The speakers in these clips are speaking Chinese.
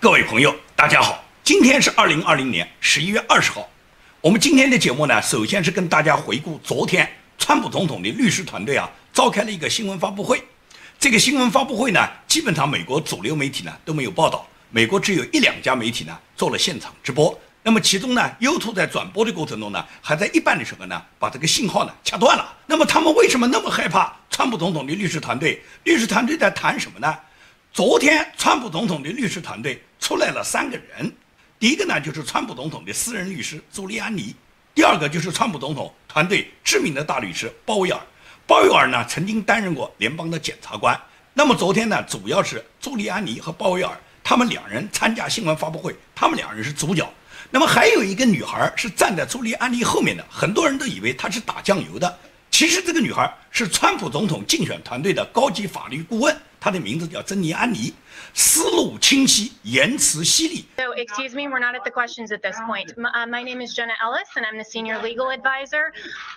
各位朋友，大家好，今天是二零二零年十一月二十号。我们今天的节目呢，首先是跟大家回顾昨天川普总统的律师团队啊召开了一个新闻发布会。这个新闻发布会呢，基本上美国主流媒体呢都没有报道，美国只有一两家媒体呢做了现场直播。那么其中呢，YouTube 在转播的过程中呢，还在一半的时候呢，把这个信号呢掐断了。那么他们为什么那么害怕川普总统的律师团队？律师团队在谈什么呢？昨天川普总统的律师团队。出来了三个人，第一个呢就是川普总统的私人律师朱利安尼，第二个就是川普总统团队知名的大律师鲍威尔。鲍威尔呢曾经担任过联邦的检察官。那么昨天呢，主要是朱利安尼和鲍威尔他们两人参加新闻发布会，他们两人是主角。那么还有一个女孩是站在朱利安尼后面的，很多人都以为她是打酱油的，其实这个女孩是川普总统竞选团队的高级法律顾问。她的名字叫珍妮安妮，思路清晰，言辞犀利。So excuse me, we're not at the questions at this point. My, uh, my name is Jenna Ellis, and I'm the senior legal advisor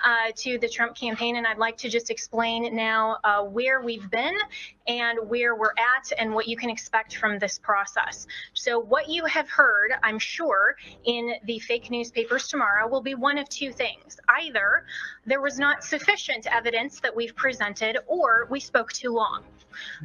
uh, to the Trump campaign. And I'd like to just explain now uh, where we've been and where we're at, and what you can expect from this process. So what you have heard, I'm sure, in the fake newspapers tomorrow will be one of two things: either there was not sufficient evidence that we've presented, or we spoke too long.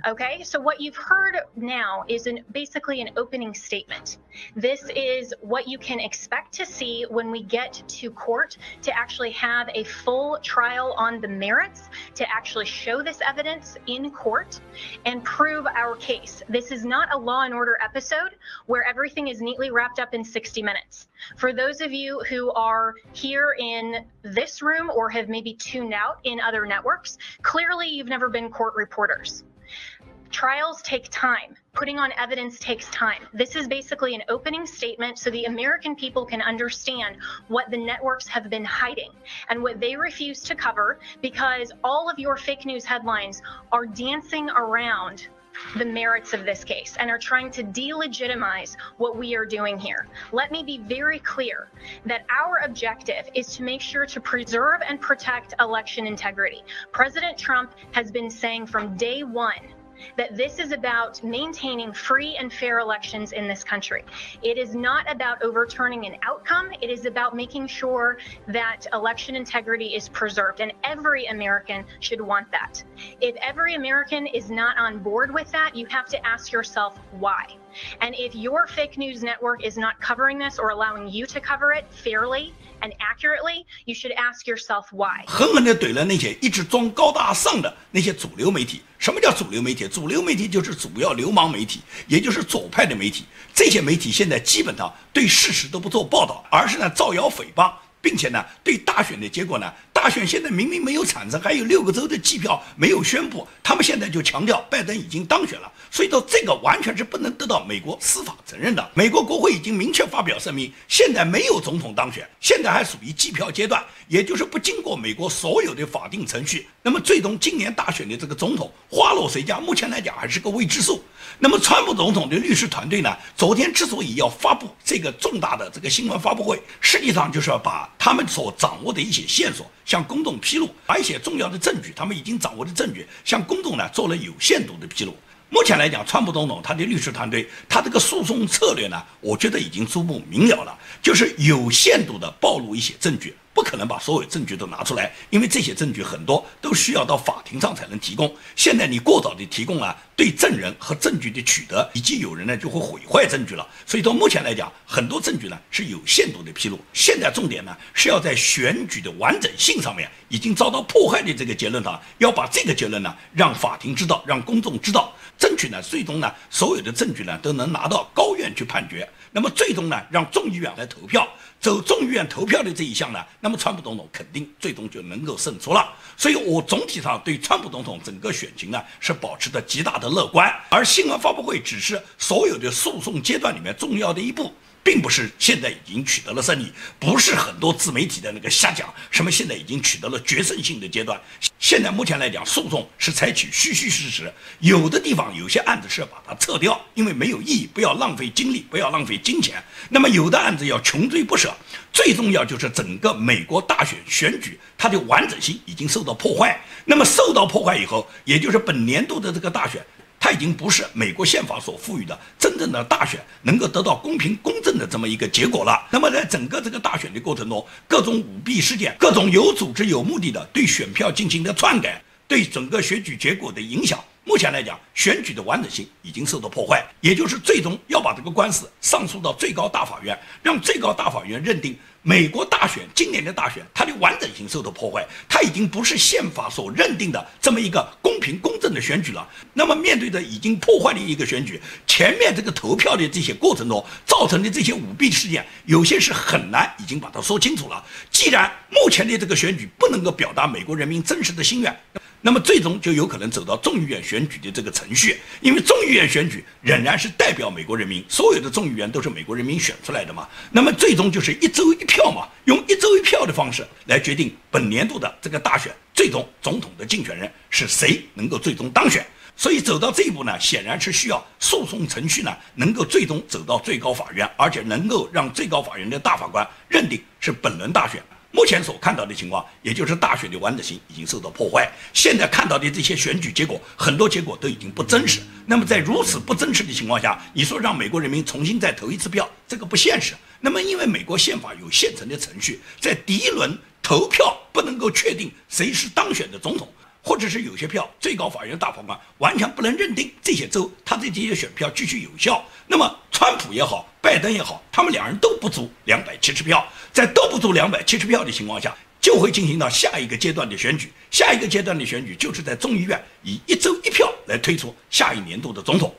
Okay, so what you've heard now is an, basically an opening statement. This is what you can expect to see when we get to court to actually have a full trial on the merits, to actually show this evidence in court and prove our case. This is not a law and order episode where everything is neatly wrapped up in 60 minutes. For those of you who are here in this room or have maybe tuned out in other networks, clearly you've never been court reporters. Trials take time. Putting on evidence takes time. This is basically an opening statement so the American people can understand what the networks have been hiding and what they refuse to cover because all of your fake news headlines are dancing around the merits of this case and are trying to delegitimize what we are doing here. Let me be very clear that our objective is to make sure to preserve and protect election integrity. President Trump has been saying from day one that this is about maintaining free and fair elections in this country. It is not about overturning an outcome. It is about making sure that election integrity is preserved, and every American should want that. If every American is not on board with that, you have to ask yourself why. And if your fake news network is not covering this or allowing you to cover it fairly and accurately, you should ask yourself why. 狠狠地怼了那些一直装高大上的那些主流媒体。什么叫主流媒体？主流媒体就是主要流氓媒体，也就是左派的媒体。这些媒体现在基本上对事实都不做报道，而是呢造谣诽谤。并且呢，对大选的结果呢，大选现在明明没有产生，还有六个州的计票没有宣布，他们现在就强调拜登已经当选了，所以说这个完全是不能得到美国司法承认的。美国国会已经明确发表声明，现在没有总统当选，现在还属于计票阶段，也就是不经过美国所有的法定程序。那么最终今年大选的这个总统花落谁家，目前来讲还是个未知数。那么川普总统的律师团队呢，昨天之所以要发布这个重大的这个新闻发布会，实际上就是要把。他们所掌握的一些线索向公众披露，把一些重要的证据，他们已经掌握的证据向公众呢做了有限度的披露。目前来讲，川普总统他的律师团队，他这个诉讼策略呢，我觉得已经初步明了了，就是有限度的暴露一些证据。不可能把所有证据都拿出来，因为这些证据很多都需要到法庭上才能提供。现在你过早的提供了，对证人和证据的取得，以及有人呢就会毁坏证据了。所以到目前来讲，很多证据呢是有限度的披露。现在重点呢是要在选举的完整性上面已经遭到迫害的这个结论上，要把这个结论呢让法庭知道，让公众知道，争取呢最终呢所有的证据呢都能拿到高院去判决。那么最终呢让众议院来投票。走众议院投票的这一项呢，那么川普总统肯定最终就能够胜出了。所以我总体上对川普总统整个选情呢是保持着极大的乐观。而新闻发布会只是所有的诉讼阶段里面重要的一步。并不是现在已经取得了胜利，不是很多自媒体的那个瞎讲什么现在已经取得了决胜性的阶段。现在目前来讲，诉讼是采取虚虚实实，有的地方有些案子是要把它撤掉，因为没有意义，不要浪费精力，不要浪费金钱。那么有的案子要穷追不舍。最重要就是整个美国大选选举它的完整性已经受到破坏。那么受到破坏以后，也就是本年度的这个大选。它已经不是美国宪法所赋予的真正的大选能够得到公平公正的这么一个结果了。那么在整个这个大选的过程中，各种舞弊事件，各种有组织有目的的对选票进行的篡改，对整个选举结果的影响。目前来讲，选举的完整性已经受到破坏，也就是最终要把这个官司上诉到最高大法院，让最高大法院认定美国大选今年的大选它的完整性受到破坏，它已经不是宪法所认定的这么一个公平公正的选举了。那么面对着已经破坏的一个选举，前面这个投票的这些过程中造成的这些舞弊事件，有些是很难已经把它说清楚了。既然目前的这个选举不能够表达美国人民真实的心愿。那么最终就有可能走到众议院选举的这个程序，因为众议院选举仍然是代表美国人民，所有的众议员都是美国人民选出来的嘛。那么最终就是一周一票嘛，用一周一票的方式来决定本年度的这个大选，最终总统的竞选人是谁能够最终当选。所以走到这一步呢，显然是需要诉讼程序呢能够最终走到最高法院，而且能够让最高法院的大法官认定是本轮大选。目前所看到的情况，也就是大选的完整性已经受到破坏。现在看到的这些选举结果，很多结果都已经不真实。那么在如此不真实的情况下，你说让美国人民重新再投一次票，这个不现实。那么因为美国宪法有现成的程序，在第一轮投票不能够确定谁是当选的总统，或者是有些票最高法院大法官完全不能认定这些州他的这些选票继续有效。那么川普也好。拜登也好，他们两人都不足两百七十票，在都不足两百七十票的情况下，就会进行到下一个阶段的选举。下一个阶段的选举就是在众议院以一周一票来推出下一年度的总统。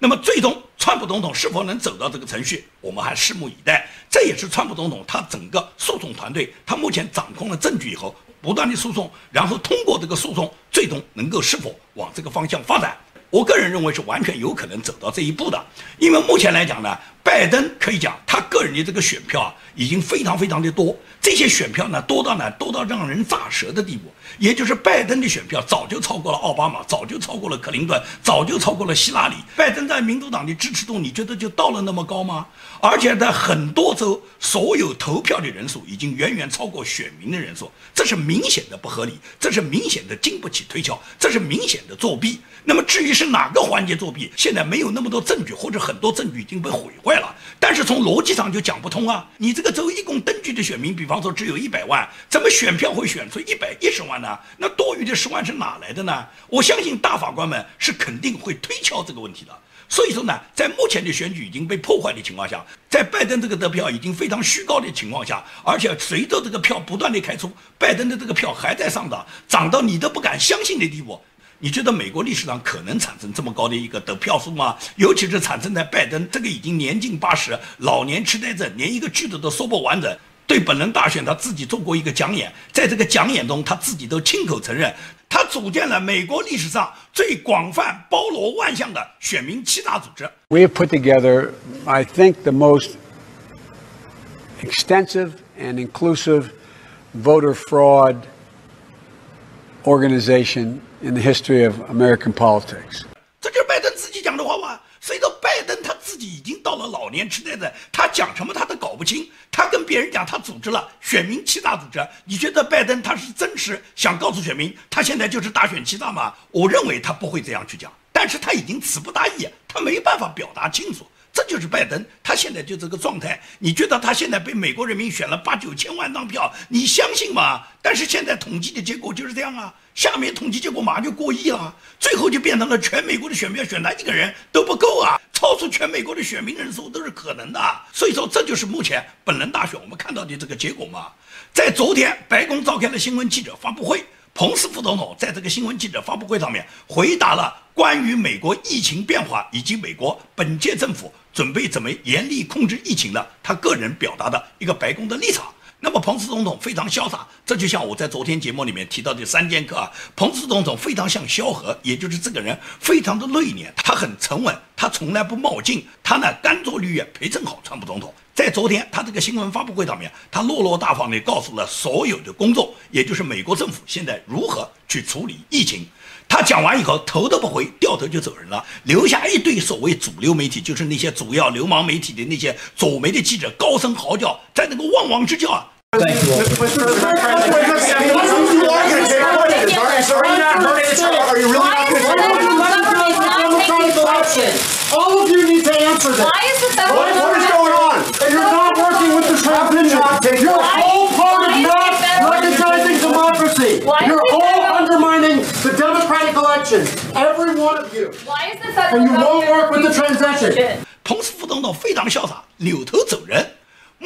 那么，最终川普总统是否能走到这个程序，我们还拭目以待。这也是川普总统他整个诉讼团队，他目前掌控了证据以后，不断的诉讼，然后通过这个诉讼，最终能够是否往这个方向发展。我个人认为是完全有可能走到这一步的，因为目前来讲呢，拜登可以讲他个人的这个选票啊，已经非常非常的多，这些选票呢多到呢多到让人咋舌的地步，也就是拜登的选票早就超过了奥巴马，早就超过了克林顿，早就超过了希拉里。拜登在民主党的支持度，你觉得就到了那么高吗？而且在很多州，所有投票的人数已经远远超过选民的人数，这是明显的不合理，这是明显的经不起推敲，这是明显的作弊。那么至于是哪个环节作弊，现在没有那么多证据，或者很多证据已经被毁坏了。但是从逻辑上就讲不通啊！你这个州一共登记的选民，比方说只有一百万，怎么选票会选出一百一十万呢？那多余的十万是哪来的呢？我相信大法官们是肯定会推敲这个问题的。所以说呢，在目前的选举已经被破坏的情况下，在拜登这个得票已经非常虚高的情况下，而且随着这个票不断的开出，拜登的这个票还在上涨，涨到你都不敢相信的地步。你觉得美国历史上可能产生这么高的一个得票数吗？尤其是产生在拜登这个已经年近八十、老年痴呆症，连一个句子都说不完整。对本轮大选，他自己做过一个讲演，在这个讲演中，他自己都亲口承认，他组建了美国历史上最广泛、包罗万象的选民欺诈组织。We have put together, I think, the most extensive and inclusive voter fraud organization. In the history of American politics。这就是拜登自己讲的话吗？随着拜登他自己已经到了老年痴呆症，他讲什么他都搞不清。他跟别人讲他组织了选民欺诈组织，你觉得拜登他是真实想告诉选民他现在就是大选欺诈吗？我认为他不会这样去讲，但是他已经词不达意，他没办法表达清楚。这就是拜登，他现在就这个状态。你觉得他现在被美国人民选了八九千万张票，你相信吗？但是现在统计的结果就是这样啊。下面统计结果马上就过亿了，最后就变成了全美国的选票选他一个人都不够啊，超出全美国的选民人数都是可能的。所以说，这就是目前本轮大选我们看到的这个结果嘛。在昨天，白宫召开了新闻记者发布会，彭斯副总统在这个新闻记者发布会上面回答了关于美国疫情变化以及美国本届政府准备怎么严厉控制疫情的他个人表达的一个白宫的立场。那么，彭斯总统非常潇洒，这就像我在昨天节目里面提到的三剑客啊。彭斯总统非常像萧何，也就是这个人非常的内敛，他很沉稳，他从来不冒进，他呢甘做绿叶，陪衬好川普总统。在昨天他这个新闻发布会上面，他落落大方地告诉了所有的公众，也就是美国政府现在如何去处理疫情。他讲完以后，头都不回，掉头就走人了，留下一堆所谓主流媒体，就是那些主要流氓媒体的那些左媒的记者，高声嚎叫，在那个汪汪之叫啊。Every one of you. Why is the federal And you won't work with the government transition. 彭斯副总统非常潇洒，扭头走人。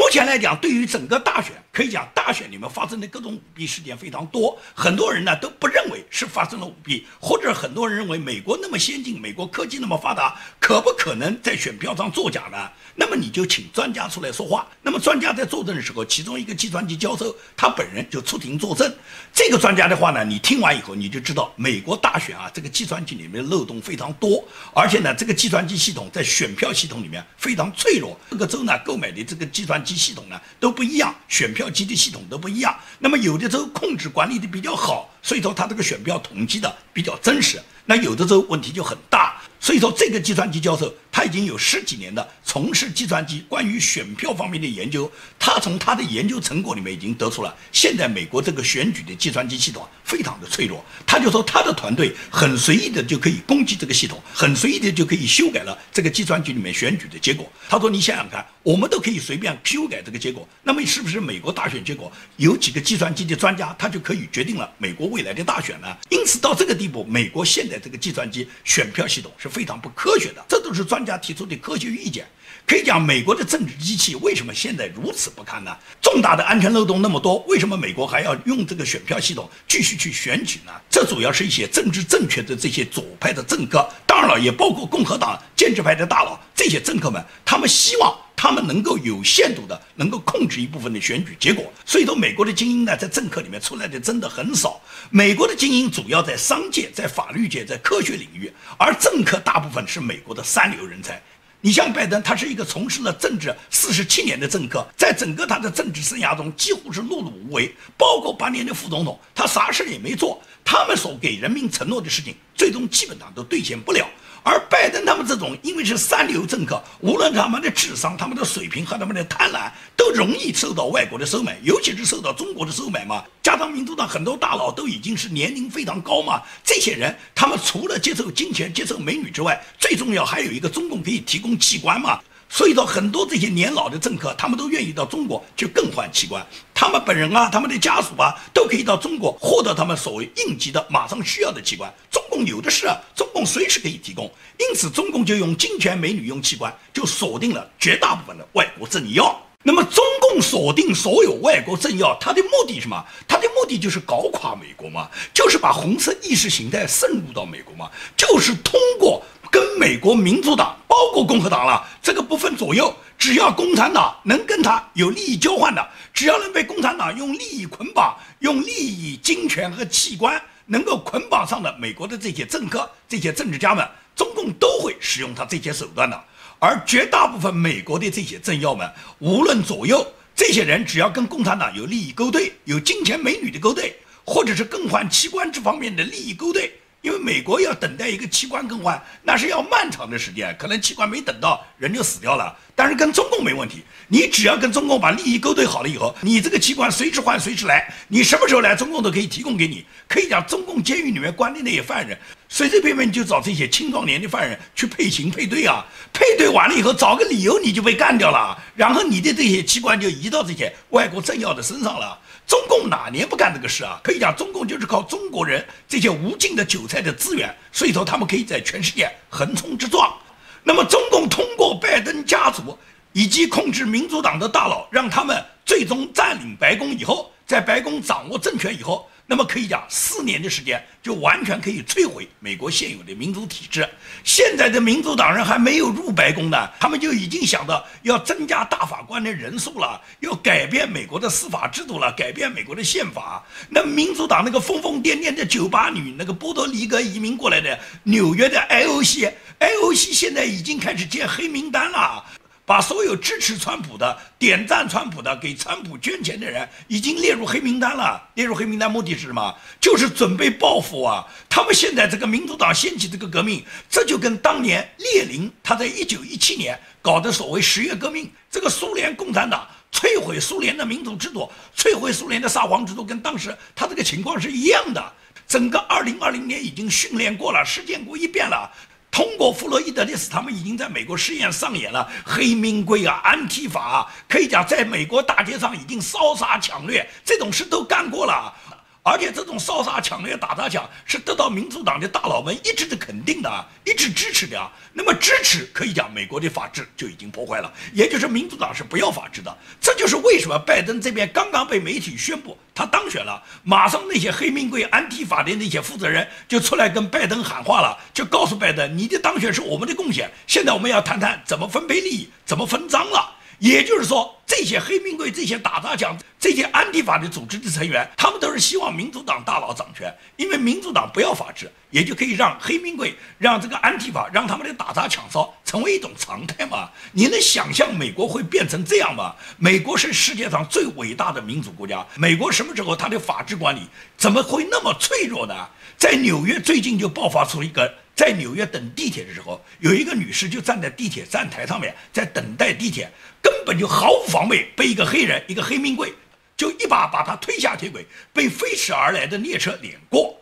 目前来讲，对于整个大选，可以讲大选里面发生的各种舞弊事件非常多，很多人呢都不认为是发生了舞弊，或者很多人认为美国那么先进，美国科技那么发达，可不可能在选票上作假呢？那么你就请专家出来说话。那么专家在作证的时候，其中一个计算机教授他本人就出庭作证。这个专家的话呢，你听完以后你就知道，美国大选啊，这个计算机里面的漏洞非常多，而且呢，这个计算机系统在选票系统里面非常脆弱，各个州呢购买的这个计算机系统呢都不一样，选票机的系统都不一样。那么有的州控制管理的比较好，所以说它这个选票统计的比较真实。那有的州问题就很大，所以说这个计算机教授他已经有十几年的从事计算机关于选票方面的研究，他从他的研究成果里面已经得出了，现在美国这个选举的计算机系统非常的脆弱。他就说他的团队很随意的就可以攻击这个系统，很随意的就可以修改了这个计算机里面选举的结果。他说你想想看，我们都可以随便修改这个结果，那么是不是美国大选结果有几个计算机的专家他就可以决定了美国未来的大选呢？因此到这个地步，美国现在这个计算机选票系统是非常不科学的，这都是专专家提出的科学意见。可以讲，美国的政治机器为什么现在如此不堪呢？重大的安全漏洞那么多，为什么美国还要用这个选票系统继续去选举呢？这主要是一些政治正确的这些左派的政客，当然了，也包括共和党建制派的大佬，这些政客们，他们希望他们能够有限度的能够控制一部分的选举结果。所以说，美国的精英呢，在政客里面出来的真的很少。美国的精英主要在商界、在法律界、在科学领域，而政客大部分是美国的三流人才。你像拜登，他是一个从事了政治四十七年的政客，在整个他的政治生涯中几乎是碌碌无为，包括八年的副总统，他啥事也没做。他们所给人民承诺的事情，最终基本上都兑现不了。而拜登他们这种，因为是三流政客，无论他们的智商、他们的水平和他们的贪婪，都容易受到外国的收买，尤其是受到中国的收买嘛。加上民主党很多大佬都已经是年龄非常高嘛，这些人他们除了接受金钱、接受美女之外，最重要还有一个中共可以提供器官嘛。所以说，很多这些年老的政客，他们都愿意到中国去更换器官。他们本人啊，他们的家属啊，都可以到中国获得他们所谓应急的、马上需要的器官。中共有的是啊，中共随时可以提供。因此，中共就用金钱、美女、用器官，就锁定了绝大部分的外国政要。那么，中共锁定所有外国政要，他的目的是什么？他的目的就是搞垮美国嘛，就是把红色意识形态渗入到美国嘛，就是通过。跟美国民主党，包括共和党了，这个不分左右，只要共产党能跟他有利益交换的，只要能被共产党用利益捆绑，用利益、金钱和器官能够捆绑上的美国的这些政客、这些政治家们，中共都会使用他这些手段的。而绝大部分美国的这些政要们，无论左右，这些人只要跟共产党有利益勾兑，有金钱、美女的勾兑，或者是更换器官这方面的利益勾兑。因为美国要等待一个器官更换，那是要漫长的时间，可能器官没等到，人就死掉了。但是跟中共没问题，你只要跟中共把利益勾兑好了以后，你这个器官随时换随时来，你什么时候来，中共都可以提供给你。可以讲，中共监狱里面关的那些犯人，随随便便就找这些青壮年的犯人去配型配对啊，配对完了以后，找个理由你就被干掉了，然后你的这些器官就移到这些外国政要的身上了。中共哪年不干这个事啊？可以讲，中共就是靠中国人这些无尽的韭菜的资源，所以说他们可以在全世界横冲直撞。那么，中共通过拜登家族以及控制民主党的大佬，让他们最终占领白宫以后，在白宫掌握政权以后，那么可以讲，四年的时间就完全可以摧毁美国现有的民主体制。现在的民主党人还没有入白宫呢，他们就已经想到要增加大法官的人数了，要改变美国的司法制度了，改变美国的宪法。那民主党那个疯疯癫癫的酒吧女，那个波多黎各移民过来的纽约的 IOC，IOC 现在已经开始建黑名单了。把所有支持川普的、点赞川普的、给川普捐钱的人，已经列入黑名单了。列入黑名单目的是什么？就是准备报复啊！他们现在这个民主党掀起这个革命，这就跟当年列宁他在一九一七年搞的所谓十月革命，这个苏联共产党摧毁苏联的民主制度，摧毁苏联的沙皇制度，跟当时他这个情况是一样的。整个二零二零年已经训练过了，实践过一遍了。通过弗洛伊德的死，他们已经在美国试验上演了黑名贵啊、安提法啊，可以讲在美国大街上已经烧杀抢掠这种事都干过了。而且这种烧杀抢掠、打砸抢是得到民主党的大佬们一致的肯定的，啊一致支持的啊。那么支持可以讲，美国的法治就已经破坏了，也就是民主党是不要法治的。这就是为什么拜登这边刚刚被媒体宣布他当选了，马上那些黑名贵、安提法的那些负责人就出来跟拜登喊话了，就告诉拜登，你的当选是我们的贡献，现在我们要谈谈怎么分配利益、怎么分赃了。也就是说，这些黑名贵、这些打砸抢、这些安迪法的组织的成员，他们都是希望民主党大佬掌权，因为民主党不要法治，也就可以让黑名贵、让这个安提法、让他们的打砸抢烧成为一种常态嘛？你能想象美国会变成这样吗？美国是世界上最伟大的民主国家，美国什么时候它的法治管理怎么会那么脆弱呢？在纽约最近就爆发出一个。在纽约等地铁的时候，有一个女士就站在地铁站台上面，在等待地铁，根本就毫无防备，被一个黑人，一个黑名贵，就一把把她推下铁轨，被飞驰而来的列车碾过。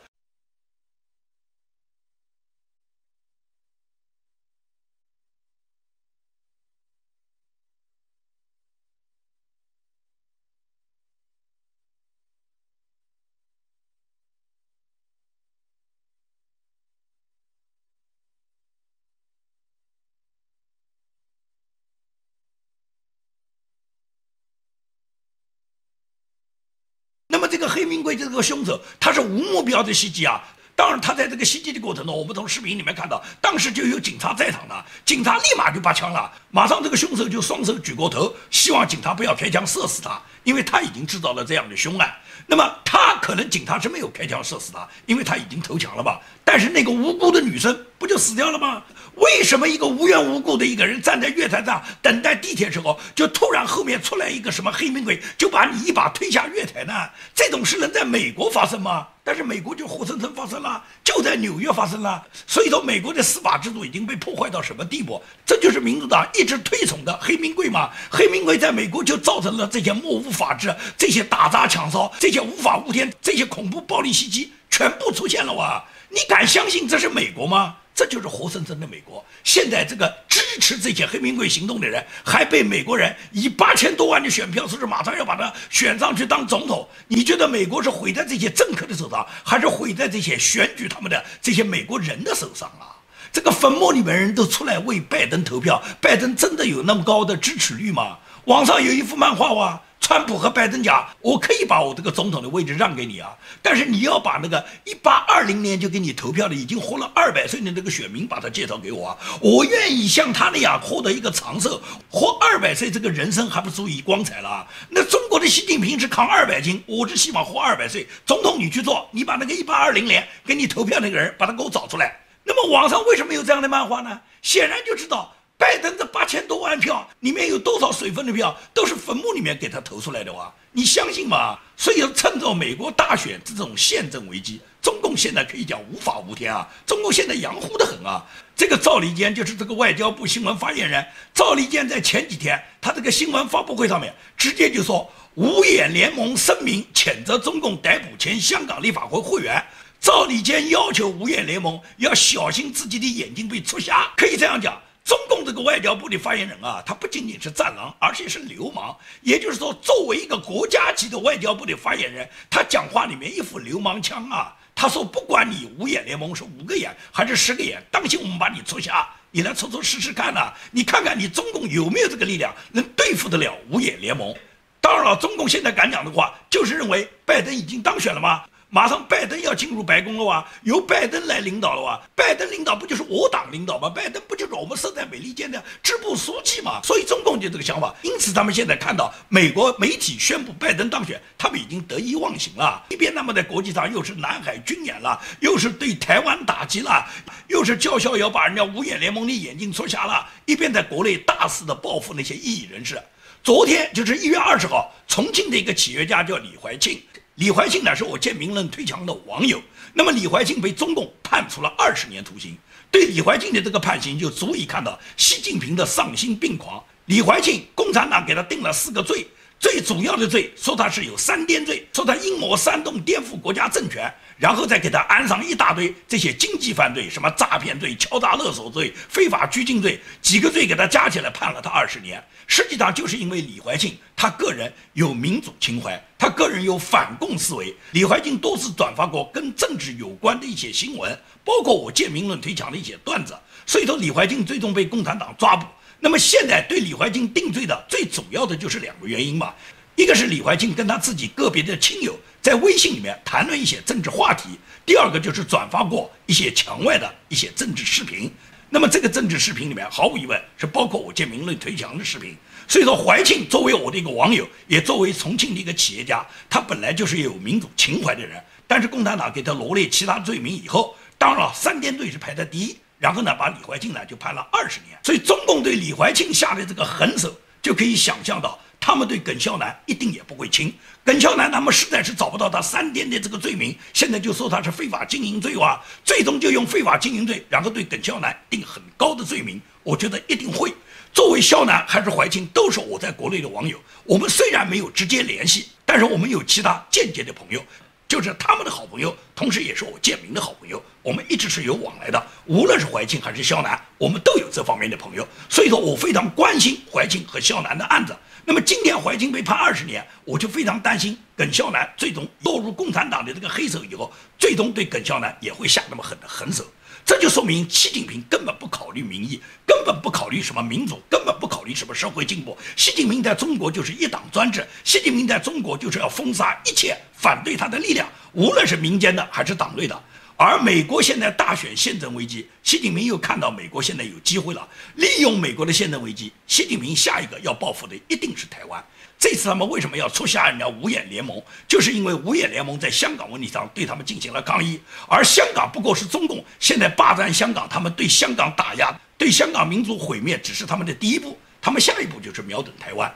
这个黑名贵这个凶手，他是无目标的袭击啊！当然，他在这个袭击的过程中，我们从视频里面看到，当时就有警察在场的，警察立马就拔枪了，马上这个凶手就双手举过头，希望警察不要开枪射死他，因为他已经制造了这样的凶案。那么他可能警察是没有开枪射死他，因为他已经投降了吧？但是那个无辜的女生不就死掉了吗？为什么一个无缘无故的一个人站在月台上等待地铁时候，就突然后面出来一个什么黑名鬼，就把你一把推下月台呢？这种事能在美国发生吗？但是美国就活生生发生了，就在纽约发生了。所以说，美国的司法制度已经被破坏到什么地步？这就是民主党一直推崇的黑名贵嘛？黑名贵在美国就造成了这些漠无法治、这些打砸抢烧、这些无法无天、这些恐怖暴力袭击，全部出现了哇！你敢相信这是美国吗？这就是活生生的美国。现在这个支持这些黑名贵行动的人，还被美国人以八千多万的选票，说是马上要把他选上去当总统。你觉得美国是毁在这些政客的手上，还是毁在这些选举他们的这些美国人的手上啊？这个坟墓里面人都出来为拜登投票，拜登真的有那么高的支持率吗？网上有一幅漫画哇。川普和拜登讲，我可以把我这个总统的位置让给你啊，但是你要把那个一八二零年就给你投票的已经活了二百岁的那个选民把他介绍给我啊，我愿意像他那样获得一个长寿，活二百岁这个人生还不足以光彩了。那中国的习近平是扛二百斤，我只希望活二百岁。总统你去做，你把那个一八二零年给你投票那个人把他给我找出来。那么网上为什么有这样的漫画呢？显然就知道。拜登这八千多万票里面有多少水分的票都是坟墓里面给他投出来的哇？你相信吗？所以趁着美国大选这种宪政危机，中共现在可以讲无法无天啊！中共现在洋乎的很啊！这个赵立坚就是这个外交部新闻发言人，赵立坚在前几天他这个新闻发布会上面直接就说，五眼联盟声明谴责中共逮捕前香港立法会会员。赵立坚要求五眼联盟要小心自己的眼睛被戳瞎，可以这样讲。中共这个外交部的发言人啊，他不仅仅是战狼，而且是流氓。也就是说，作为一个国家级的外交部的发言人，他讲话里面一副流氓腔啊。他说：“不管你五眼联盟是五个眼还是十个眼，当心我们把你戳瞎。你来戳戳试试看呐，你看看你中共有没有这个力量能对付得了五眼联盟。当然了，中共现在敢讲的话，就是认为拜登已经当选了吗？”马上拜登要进入白宫了哇，由拜登来领导了哇，拜登领导不就是我党领导吗？拜登不就是我们设在美利坚的支部书记吗？所以中共就这个想法，因此他们现在看到美国媒体宣布拜登当选，他们已经得意忘形了。一边那么在国际上又是南海军演了，又是对台湾打击了，又是叫嚣要把人家五眼联盟的眼睛戳瞎了，一边在国内大肆的报复那些异议人士。昨天就是一月二十号，重庆的一个企业家叫李怀庆。李怀庆呢是我见名论推墙的网友，那么李怀庆被中共判处了二十年徒刑，对李怀庆的这个判刑就足以看到习近平的丧心病狂。李怀庆，共产党给他定了四个罪，最主要的罪说他是有煽颠罪，说他阴谋煽动颠覆国家政权，然后再给他安上一大堆这些经济犯罪，什么诈骗罪、敲诈勒索罪、非法拘禁罪，几个罪给他加起来判了他二十年。实际上就是因为李怀庆他个人有民主情怀，他个人有反共思维。李怀庆多次转发过跟政治有关的一些新闻，包括我借名论推墙的一些段子，所以说李怀庆最终被共产党抓捕。那么现在对李怀庆定罪的最主要的就是两个原因嘛，一个是李怀庆跟他自己个别的亲友在微信里面谈论一些政治话题，第二个就是转发过一些墙外的一些政治视频。那么这个政治视频里面毫无疑问是包括我借名论推墙的视频。所以说怀庆作为我的一个网友，也作为重庆的一个企业家，他本来就是有民主情怀的人。但是共产党给他罗列其他罪名以后，当然了，三颠罪是排在第一。然后呢，把李怀庆呢就判了二十年。所以中共对李怀庆下的这个狠手，就可以想象到，他们对耿孝南一定也不会轻。耿孝南他们实在是找不到他三天的这个罪名，现在就说他是非法经营罪哇，最终就用非法经营罪，然后对耿孝南定很高的罪名。我觉得一定会。作为孝南还是怀庆，都是我在国内的网友。我们虽然没有直接联系，但是我们有其他间接的朋友。就是他们的好朋友，同时也是我建明的好朋友，我们一直是有往来的。无论是怀庆还是肖南，我们都有这方面的朋友，所以说我非常关心怀庆和肖南的案子。那么今天怀庆被判二十年，我就非常担心耿孝南最终落入共产党的这个黑手以后，最终对耿孝南也会下那么狠的狠手。这就说明习近平根本不考虑民意，根本不考虑什么民主，根本不考虑什么社会进步。习近平在中国就是一党专制，习近平在中国就是要封杀一切反对他的力量，无论是民间的还是党内的。而美国现在大选宪政危机，习近平又看到美国现在有机会了，利用美国的宪政危机，习近平下一个要报复的一定是台湾。这次他们为什么要出下人家五眼联盟？就是因为五眼联盟在香港问题上对他们进行了抗议，而香港不过是中共现在霸占香港，他们对香港打压，对香港民族毁灭只是他们的第一步，他们下一步就是瞄准台湾。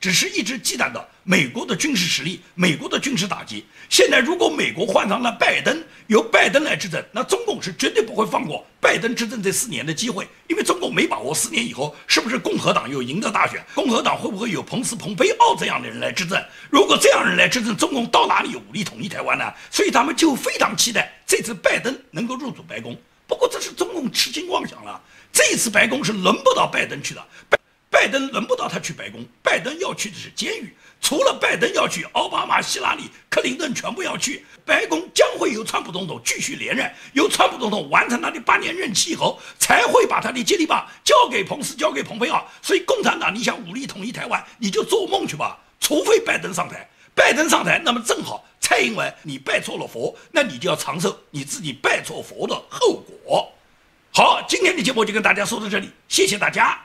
只是一直忌惮的美国的军事实力，美国的军事打击。现在如果美国换上了拜登，由拜登来执政，那中共是绝对不会放过拜登执政这四年的机会，因为中共没把握四年以后是不是共和党又赢得大选，共和党会不会有彭斯、蓬佩奥这样的人来执政？如果这样人来执政，中共到哪里有武力统一台湾呢？所以他们就非常期待这次拜登能够入主白宫。不过这是中共痴心妄想了，这一次白宫是轮不到拜登去的。拜拜登轮不到他去白宫，拜登要去的是监狱。除了拜登要去，奥巴马、希拉里、克林顿全部要去。白宫将会由川普总统继续连任，由川普总统完成他的八年任期以后，才会把他的接力棒交给彭斯、交给蓬佩奥。所以，共产党你想武力统一台湾，你就做梦去吧！除非拜登上台，拜登上台，那么正好蔡英文你拜错了佛，那你就要承受你自己拜错佛的后果。好，今天的节目就跟大家说到这里，谢谢大家。